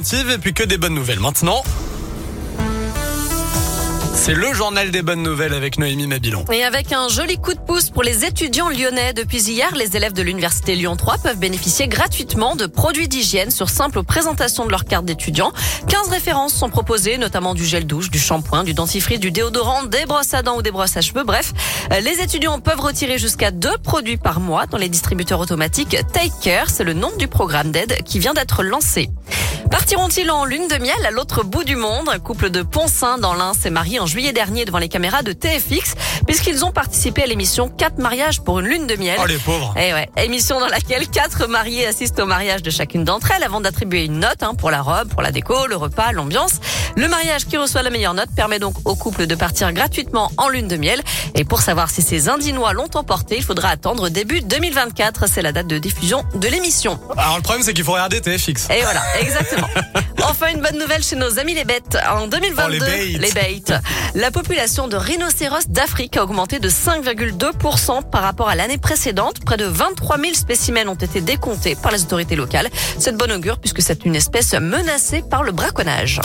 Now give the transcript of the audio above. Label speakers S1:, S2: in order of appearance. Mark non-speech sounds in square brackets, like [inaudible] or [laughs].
S1: Et puis que des bonnes nouvelles maintenant. C'est le journal des bonnes nouvelles avec Noémie Mabilon.
S2: Et avec un joli coup de pouce pour les étudiants lyonnais, depuis hier, les élèves de l'université Lyon 3 peuvent bénéficier gratuitement de produits d'hygiène sur simple présentation de leur carte d'étudiant. 15 références sont proposées, notamment du gel douche, du shampoing, du dentifrice, du déodorant, des brosses à dents ou des brosses à cheveux. Bref, les étudiants peuvent retirer jusqu'à deux produits par mois dans les distributeurs automatiques Take Care. C'est le nom du programme d'aide qui vient d'être lancé. Partiront-ils en lune de miel à l'autre bout du monde? Un couple de Poncin dans l'Ain s'est marié en juillet dernier devant les caméras de TFX puisqu'ils ont participé à l'émission 4 mariages pour une lune de miel.
S1: Oh les pauvres
S2: Et eh ouais, émission dans laquelle quatre mariés assistent au mariage de chacune d'entre elles avant d'attribuer une note hein, pour la robe, pour la déco, le repas, l'ambiance. Le mariage qui reçoit la meilleure note permet donc au couple de partir gratuitement en lune de miel. Et pour savoir si ces Indinois l'ont emporté, il faudra attendre début 2024. C'est la date de diffusion de l'émission.
S1: Alors le problème c'est qu'il faut regarder TFX.
S2: Et voilà, exactement. [laughs] enfin une bonne nouvelle chez nos amis les bêtes. En 2022,
S1: les,
S2: bêtes. la population de rhinocéros d'Afrique a augmenté de 5,2% par rapport à l'année précédente. Près de 23 000 spécimens ont été décomptés par les autorités locales. C'est de bon augure puisque c'est une espèce menacée par le braconnage.